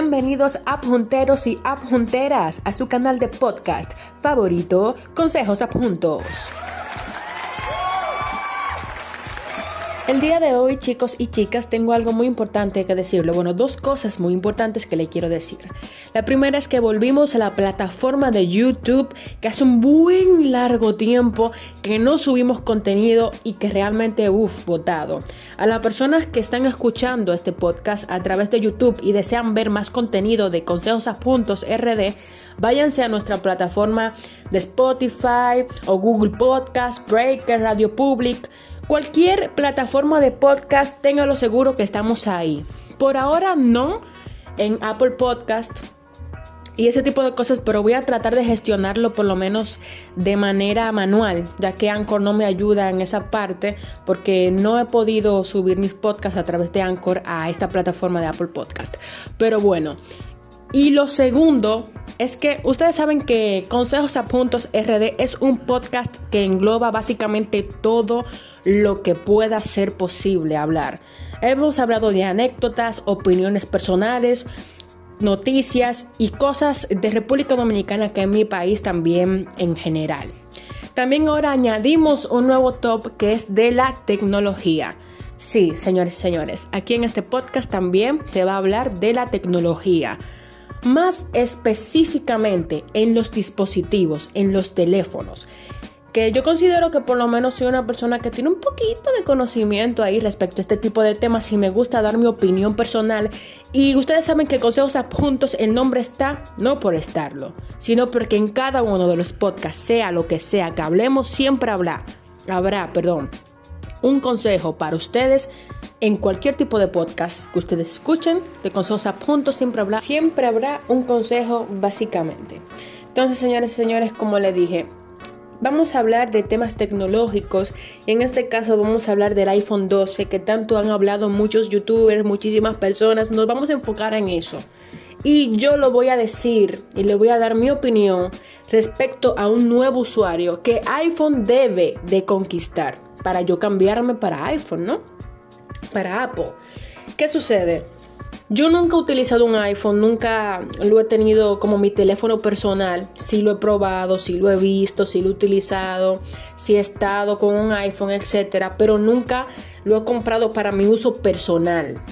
bienvenidos Junteros y Junteras a su canal de podcast favorito, Consejos Juntos. El día de hoy, chicos y chicas, tengo algo muy importante que decirle. Bueno, dos cosas muy importantes que le quiero decir. La primera es que volvimos a la plataforma de YouTube, que hace un buen largo tiempo que no subimos contenido y que realmente, uff, votado. A las personas que están escuchando este podcast a través de YouTube y desean ver más contenido de Consejos a Puntos RD, váyanse a nuestra plataforma de Spotify o Google Podcast, Breaker, Radio Public Cualquier plataforma de podcast, téngalo seguro que estamos ahí. Por ahora no en Apple Podcast y ese tipo de cosas, pero voy a tratar de gestionarlo por lo menos de manera manual, ya que Anchor no me ayuda en esa parte porque no he podido subir mis podcasts a través de Anchor a esta plataforma de Apple Podcast. Pero bueno, y lo segundo es que ustedes saben que Consejos a Puntos RD es un podcast que engloba básicamente todo lo que pueda ser posible hablar. Hemos hablado de anécdotas, opiniones personales, noticias y cosas de República Dominicana que en mi país también en general. También ahora añadimos un nuevo top que es de la tecnología. Sí, señores y señores, aquí en este podcast también se va a hablar de la tecnología más específicamente en los dispositivos, en los teléfonos. Que yo considero que por lo menos soy una persona que tiene un poquito de conocimiento ahí respecto a este tipo de temas y me gusta dar mi opinión personal. Y ustedes saben que Consejos Puntos el nombre está no por estarlo, sino porque en cada uno de los podcasts, sea lo que sea que hablemos, siempre habrá, habrá, perdón, un consejo para ustedes en cualquier tipo de podcast que ustedes escuchen, de consejos a punto, siempre habrá, siempre habrá un consejo básicamente. Entonces, señores y señores, como le dije, vamos a hablar de temas tecnológicos en este caso vamos a hablar del iPhone 12 que tanto han hablado muchos youtubers, muchísimas personas, nos vamos a enfocar en eso. Y yo lo voy a decir y le voy a dar mi opinión respecto a un nuevo usuario que iPhone debe de conquistar para yo cambiarme para iPhone, ¿no? Para Apple. ¿Qué sucede? Yo nunca he utilizado un iPhone, nunca lo he tenido como mi teléfono personal. Sí lo he probado, sí lo he visto, sí lo he utilizado, sí he estado con un iPhone, etcétera, pero nunca lo he comprado para mi uso personal,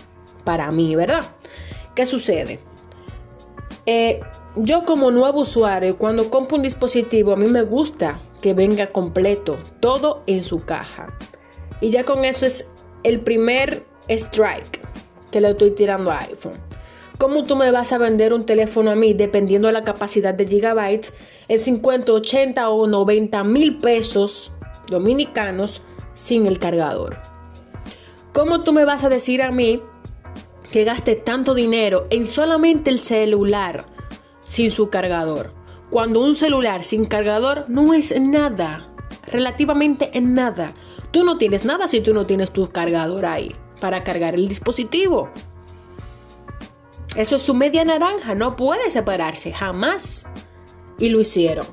para mí, ¿verdad? ¿Qué sucede? Eh, yo como nuevo usuario, cuando compro un dispositivo, a mí me gusta que venga completo, todo en su caja. Y ya con eso es el primer strike que le estoy tirando a iPhone. ¿Cómo tú me vas a vender un teléfono a mí dependiendo de la capacidad de gigabytes en 50, 80 o 90 mil pesos dominicanos sin el cargador? ¿Cómo tú me vas a decir a mí que gaste tanto dinero en solamente el celular sin su cargador? Cuando un celular sin cargador no es nada, relativamente en nada. Tú no tienes nada si tú no tienes tu cargador ahí para cargar el dispositivo. Eso es su media naranja, no puede separarse, jamás. Y lo hicieron.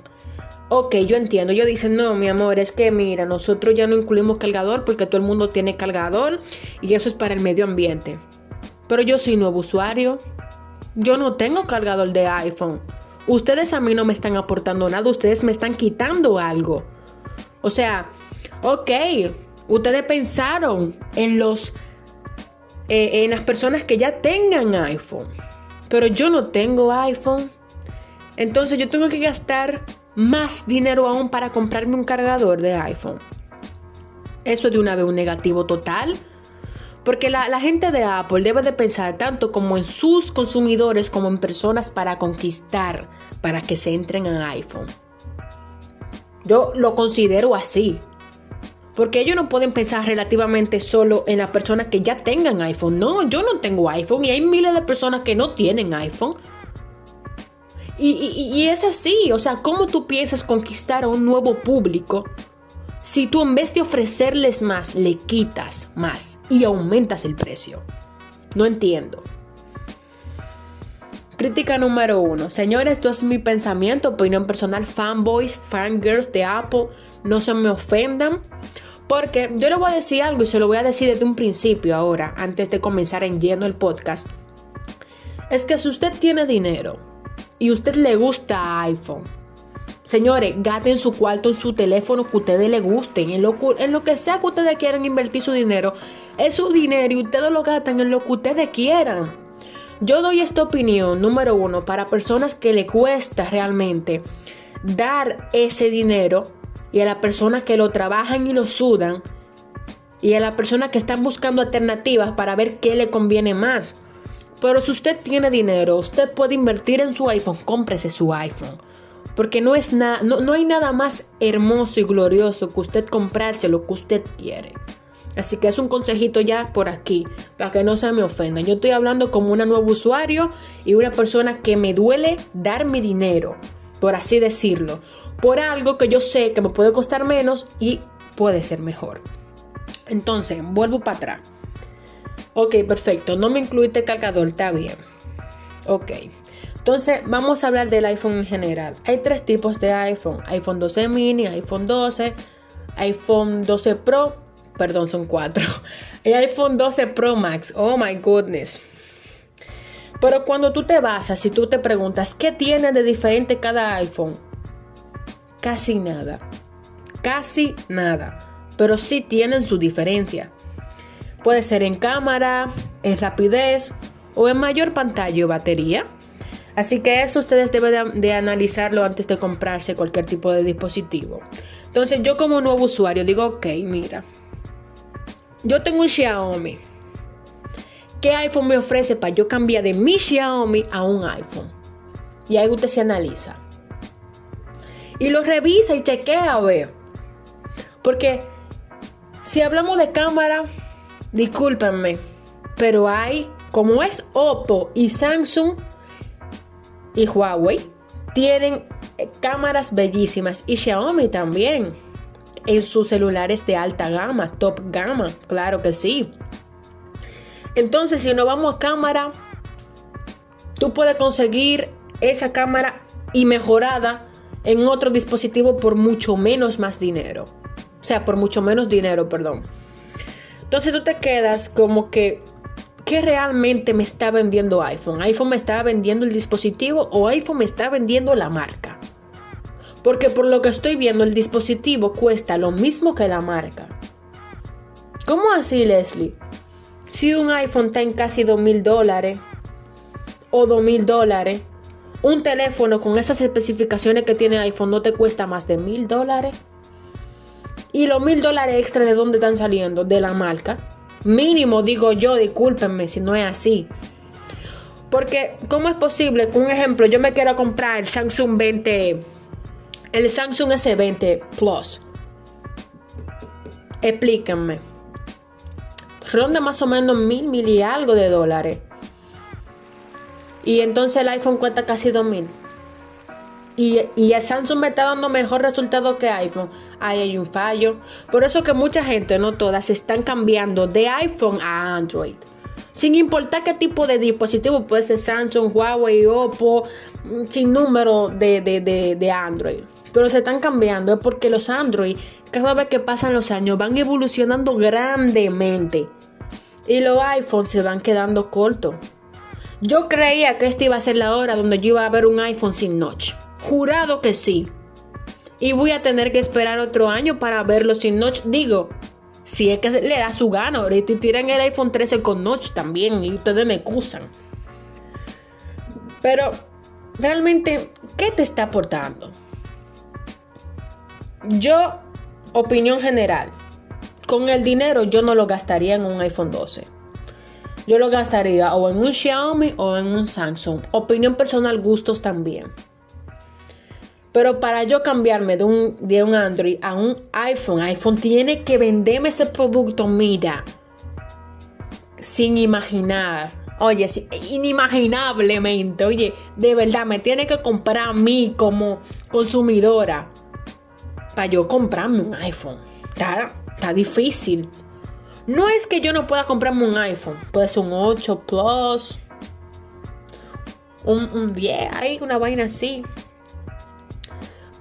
Ok, yo entiendo. Yo dicen, no, mi amor, es que mira, nosotros ya no incluimos cargador porque todo el mundo tiene cargador y eso es para el medio ambiente. Pero yo soy nuevo usuario. Yo no tengo cargador de iPhone. Ustedes a mí no me están aportando nada, ustedes me están quitando algo. O sea, ok, ustedes pensaron en los eh, en las personas que ya tengan iPhone, pero yo no tengo iPhone. Entonces yo tengo que gastar más dinero aún para comprarme un cargador de iPhone. Eso es de una vez un negativo total. Porque la, gente de Apple debe de pensar tanto como en sus consumidores como en personas para conquistar, para que se entren en iPhone. Yo lo considero así. Porque ellos no pueden pensar relativamente solo en las personas que ya tengan iPhone. No, yo no tengo iPhone y hay miles de personas que no tienen iPhone. Y, y es así, o sea, ¿cómo tú piensas conquistar a un nuevo público si tú en vez de ofrecerles más, le quitas más y aumentas el precio. No entiendo. Crítica número uno. Señores, esto es mi pensamiento, opinión personal. Fanboys, fangirls de Apple, no se me ofendan. Porque yo le voy a decir algo y se lo voy a decir desde un principio ahora, antes de comenzar en lleno el podcast. es que si usted tiene dinero y usted le gusta iPhone, señores, gaten su cuarto en su teléfono que ustedes les gusten, en lo, en lo que sea que ustedes quieran invertir su dinero, es su dinero y ustedes lo gastan en lo que ustedes quieran. Yo doy esta opinión, número uno, para personas que le cuesta realmente dar ese dinero y a las personas que lo trabajan y lo sudan y a las personas que están buscando alternativas para ver qué le conviene más. Pero si usted tiene dinero, usted puede invertir en su iPhone, cómprese su iPhone. Porque no, es no, no hay nada más hermoso y glorioso que usted comprarse lo que usted quiere. Así que es un consejito ya por aquí, para que no se me ofendan. Yo estoy hablando como una nuevo usuario y una persona que me duele dar mi dinero, por así decirlo, por algo que yo sé que me puede costar menos y puede ser mejor. Entonces, vuelvo para atrás. Ok, perfecto. No me incluiste cargador, está bien. Ok. Entonces, vamos a hablar del iPhone en general. Hay tres tipos de iPhone. iPhone 12 mini, iPhone 12, iPhone 12 Pro perdón, son cuatro. El iPhone 12 Pro Max, oh my goodness. Pero cuando tú te basas, si tú te preguntas, ¿qué tiene de diferente cada iPhone? Casi nada. Casi nada. Pero sí tienen su diferencia. Puede ser en cámara, en rapidez o en mayor pantalla o batería. Así que eso ustedes deben de, analizarlo antes de comprarse cualquier tipo de dispositivo. Entonces yo como nuevo usuario digo, ok, mira, yo tengo un Xiaomi. ¿Qué iPhone me ofrece para yo cambiar de mi Xiaomi a un iPhone? Y ahí usted se analiza. Y lo revisa y chequea a ver. Porque si hablamos de cámara, discúlpenme, pero hay, como es Oppo y Samsung y Huawei, tienen cámaras bellísimas y Xiaomi también en sus celulares de alta gama, top gama, claro que sí. Entonces, si no vamos a cámara, tú puedes conseguir esa cámara y mejorada en otro dispositivo por mucho menos más dinero. O sea, por mucho menos dinero, perdón. Entonces tú te quedas como que, ¿qué realmente me está vendiendo iPhone? ¿iPhone me está vendiendo el dispositivo o iPhone me está vendiendo la marca? Porque por lo que estoy viendo, el dispositivo cuesta lo mismo que la marca. ¿Cómo así, Leslie? Si un iPhone está en casi 2 mil dólares o 2 mil dólares, un teléfono con esas especificaciones que tiene iPhone no te cuesta más de mil dólares. Y los mil dólares extra de dónde están saliendo? De la marca. Mínimo, digo yo, discúlpenme si no es así. Porque, ¿cómo es posible un ejemplo, yo me quiera comprar el Samsung 20 el Samsung S20 Plus. Explíquenme. Ronda más o menos mil, mil y algo de dólares. Y entonces el iPhone cuesta casi dos mil. Y, y, Samsung me está dando mejor resultado que iPhone. Ahí hay un fallo. Por eso que mucha gente, no todas, están cambiando de iPhone a Android. Sin importar qué tipo de dispositivo, puede ser Samsung, Huawei, Oppo, sin número de, de, de Android pero se están cambiando es porque los Android, cada vez que pasan los años, van evolucionando grandemente. Y los iPhones se van quedando cortos. Yo creía que esta iba a ser la hora donde yo iba a ver un iPhone sin notch. Jurado que sí. Y voy a tener que esperar otro año para verlo sin notch. Digo, si es que le da su gana. Ahorita tiran el iPhone 13 con notch también y ustedes me acusan. Pero, realmente, ¿qué te está aportando? Yo, opinión general, con el dinero yo no lo gastaría en un iPhone 12. Yo lo gastaría o en un Xiaomi o en un Samsung. Opinión personal, gustos también. Pero para yo cambiarme de un, de un Android a un iPhone, iPhone tiene que venderme ese producto, mira, sin imaginar. Oye, inimaginablemente, oye, de verdad, me tiene que comprar a mí como consumidora para yo comprarme un iPhone. Está, difícil. No es que yo no pueda comprarme un iPhone. Puede ser un 8 Plus. Un, un 10, hay una vaina así.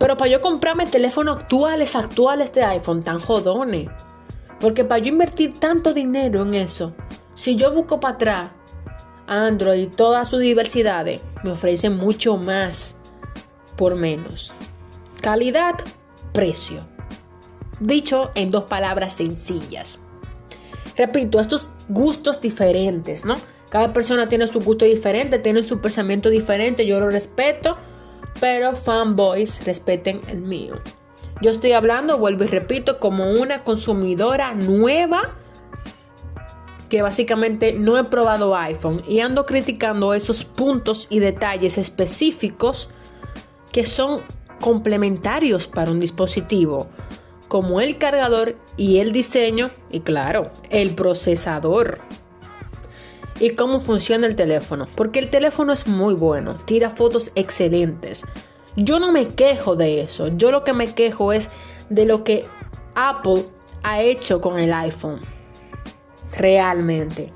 Pero para yo comprarme teléfonos actuales, actuales de iPhone, tan jodones. Porque para yo invertir tanto dinero en eso, si yo busco para atrás, Android, todas sus diversidades, me ofrecen mucho más por menos. Calidad, precio. Dicho en dos palabras sencillas. Repito, estos gustos diferentes, ¿no? Cada persona tiene su gusto diferente, tiene su pensamiento diferente, yo lo respeto, pero fanboys respeten el mío. Yo estoy hablando, vuelvo y repito, como una consumidora nueva que básicamente no he probado iPhone y ando criticando esos puntos y detalles específicos que son complementarios para un dispositivo, como el cargador y el diseño y claro, el procesador. Y cómo funciona el teléfono, porque el teléfono es muy bueno, tira fotos excelentes. Yo no me quejo de eso, yo lo que me quejo es de lo que Apple ha hecho con el iPhone realmente.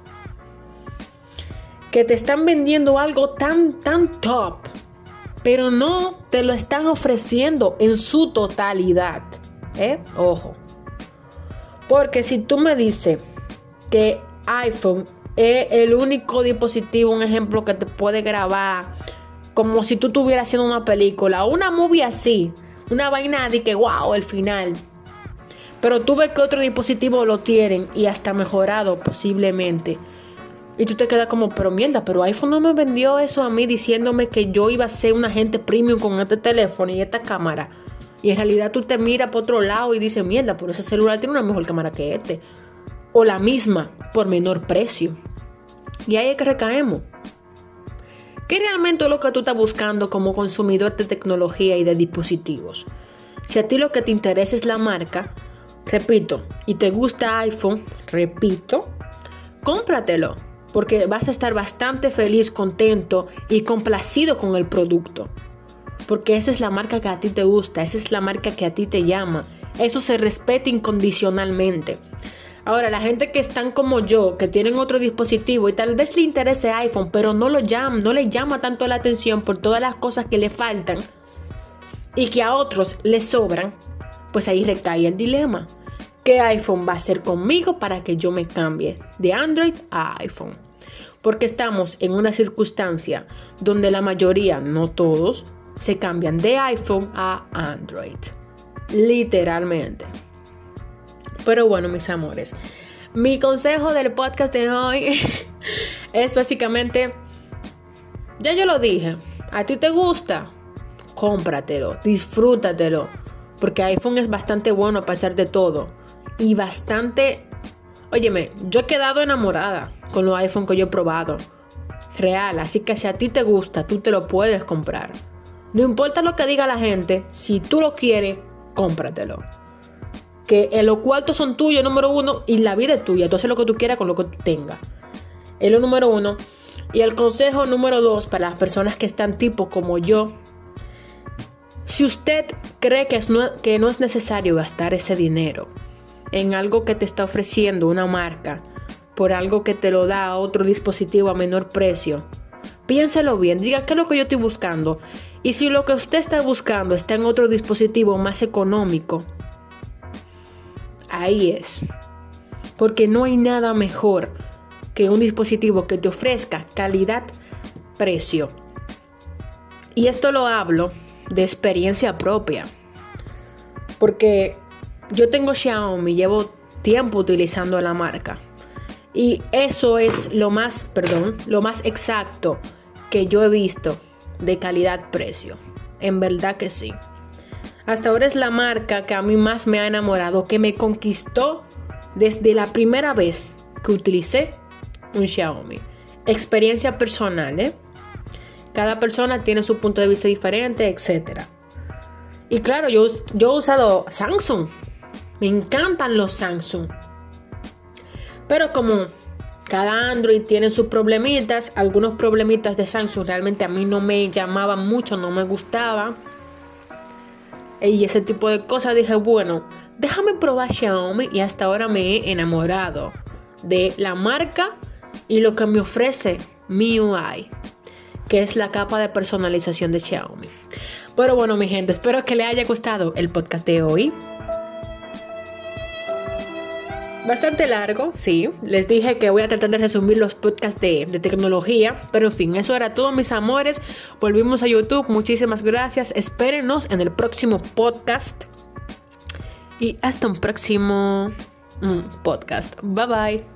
Que te están vendiendo algo tan, tan top, pero no te lo están ofreciendo en su totalidad. ¿eh? Ojo. Porque si tú me dices que iPhone es el único dispositivo, un ejemplo que te puede grabar como si tú estuvieras haciendo una película, una movie así, una vaina de que wow, el final. Pero tú ves que otro dispositivo lo tienen y hasta mejorado posiblemente. Y tú te quedas como, pero mierda, pero iPhone no me vendió eso a mí diciéndome que yo iba a ser un agente premium con este teléfono y esta cámara. Y en realidad tú te miras por otro lado y dices, mierda, pero ese celular tiene una mejor cámara que este. O la misma, por menor precio. Y ahí es que recaemos. ¿Qué realmente es lo que tú estás buscando como consumidor de tecnología y de dispositivos? Si a ti lo que te interesa es la marca, Repito, y te gusta iPhone, repito, cómpratelo, porque vas a estar bastante feliz, contento y complacido con el producto. Porque esa es la marca que a ti te gusta, esa es la marca que a ti te llama. Eso se respeta incondicionalmente. Ahora, la gente que están como yo, que tienen otro dispositivo y tal vez le interese iPhone, pero no lo no le llama tanto la atención por todas las cosas que le faltan y que a otros le sobran, pues ahí recae el dilema. ¿Qué iPhone va a hacer conmigo para que yo me cambie de Android a iPhone? Porque estamos en una circunstancia donde la mayoría, no todos, se cambian de iPhone a Android. Literalmente. Pero bueno, mis amores, mi consejo del podcast de hoy es básicamente, ya yo lo dije, a ti te gusta, cómpratelo, disfrútatelo porque iPhone es bastante bueno a pesar de todo. Y bastante... Óyeme, yo he quedado enamorada con los iPhone que yo he probado. Real, así que si a ti te gusta, tú te lo puedes comprar. No importa lo que diga la gente, si tú lo quieres, cómpratelo. Que los cuartos son tuyos, número uno, y la vida es tuya. Tú haces lo que tú quieras con lo que tú tengas. Es lo número uno. Y el consejo número dos para las personas que están tipo como yo, si usted cree que, que no es necesario gastar ese dinero en algo que te está ofreciendo una marca, por algo que te lo da a otro dispositivo a menor precio, piénselo bien, diga qué es lo que yo estoy buscando. Y si lo que usted está buscando está en otro dispositivo más económico, ahí es. Porque no hay nada mejor que un dispositivo que te ofrezca calidad, precio. Y esto lo hablo de experiencia propia. Porque yo tengo Xiaomi, llevo tiempo utilizando la marca. Y eso es lo más, perdón, lo más exacto que yo he visto de calidad-precio. En verdad que sí. Hasta ahora es la marca que a mí más me ha enamorado, que me conquistó desde la primera vez que utilicé un Xiaomi. Experiencia personal, ¿eh? Cada persona tiene su punto de vista diferente, etc. Y claro, yo, yo he usado Samsung. Me encantan los Samsung. Pero como cada Android tiene sus problemitas, algunos problemitas de Samsung realmente a mí no me llamaban mucho, no me gustaba. Y ese tipo de cosas dije, bueno, déjame probar Xiaomi y hasta ahora me he enamorado de la marca y lo que me ofrece MIUI que es la capa de personalización de Xiaomi. Pero bueno, mi gente, espero que le haya gustado el podcast de hoy. Bastante largo, sí. Les dije que voy a tratar de resumir los podcasts de, de, tecnología. Pero en fin, eso era todo, mis amores. Volvimos a YouTube. Muchísimas gracias. Espérenos en el próximo podcast. Y hasta un próximo mm, podcast. Bye bye.